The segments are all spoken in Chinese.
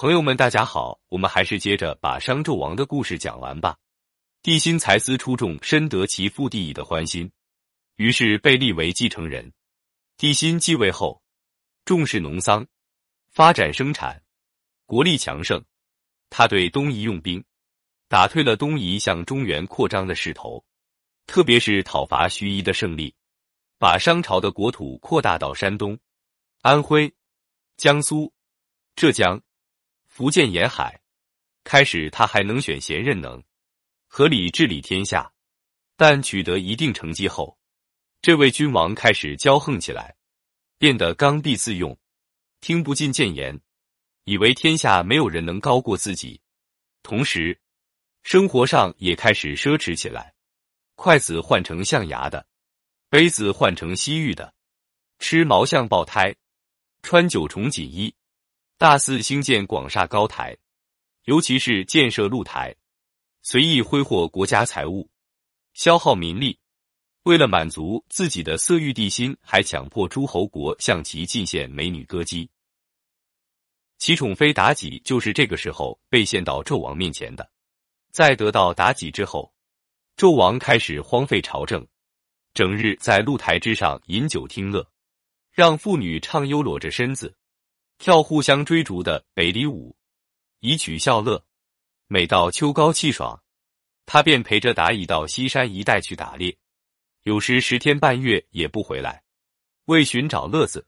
朋友们，大家好，我们还是接着把商纣王的故事讲完吧。帝辛才思出众，深得其父帝乙的欢心，于是被立为继承人。帝辛继位后，重视农桑，发展生产，国力强盛。他对东夷用兵，打退了东夷向中原扩张的势头，特别是讨伐徐夷的胜利，把商朝的国土扩大到山东、安徽、江苏、浙江。福建沿海，开始他还能选贤任能，合理治理天下。但取得一定成绩后，这位君王开始骄横起来，变得刚愎自用，听不进谏言，以为天下没有人能高过自己。同时，生活上也开始奢侈起来，筷子换成象牙的，杯子换成西域的，吃毛象爆胎，穿九重锦衣。大肆兴建广厦高台，尤其是建设露台，随意挥霍国家财物，消耗民力。为了满足自己的色欲，帝心还强迫诸侯国向其进献美女歌姬。其宠妃妲己就是这个时候被献到纣王面前的。在得到妲己之后，纣王开始荒废朝政，整日在露台之上饮酒听乐，让妇女畅优裸着身子。跳互相追逐的北里舞，以取笑乐。每到秋高气爽，他便陪着妲己到西山一带去打猎，有时十天半月也不回来。为寻找乐子，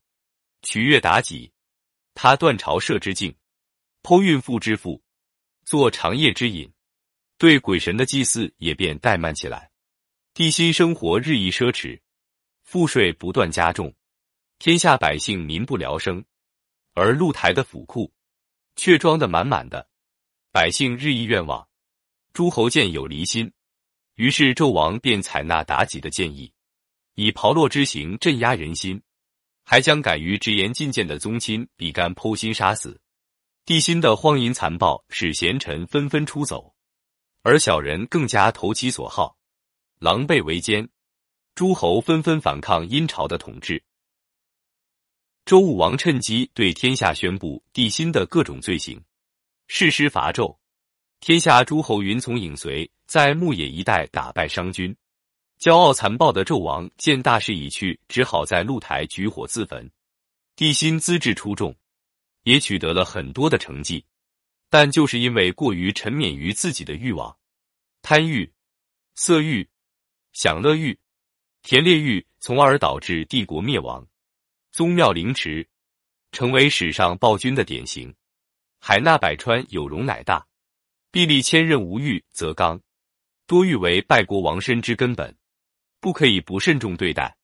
取悦妲己，他断巢射之境，剖孕妇之腹，做长夜之饮，对鬼神的祭祀也便怠慢起来。地心生活日益奢侈，赋税不断加重，天下百姓民不聊生。而露台的府库却装得满满的，百姓日益愿望。诸侯见有离心，于是纣王便采纳妲己的建议，以炮烙之刑镇压人心，还将敢于直言进谏的宗亲比干剖心杀死。帝辛的荒淫残暴使贤臣纷纷出走，而小人更加投其所好，狼狈为奸。诸侯纷纷反抗殷朝的统治。周武王趁机对天下宣布帝辛的各种罪行，誓师伐纣。天下诸侯云从影随，在牧野一带打败商军。骄傲残暴的纣王见大势已去，只好在露台举火自焚。帝辛资质出众，也取得了很多的成绩，但就是因为过于沉湎于自己的欲望，贪欲、色欲、享乐欲、田猎欲，从而导致帝国灭亡。宗庙凌迟，成为史上暴君的典型。海纳百川，有容乃大；壁立千仞，无欲则刚。多欲为败国亡身之根本，不可以不慎重对待。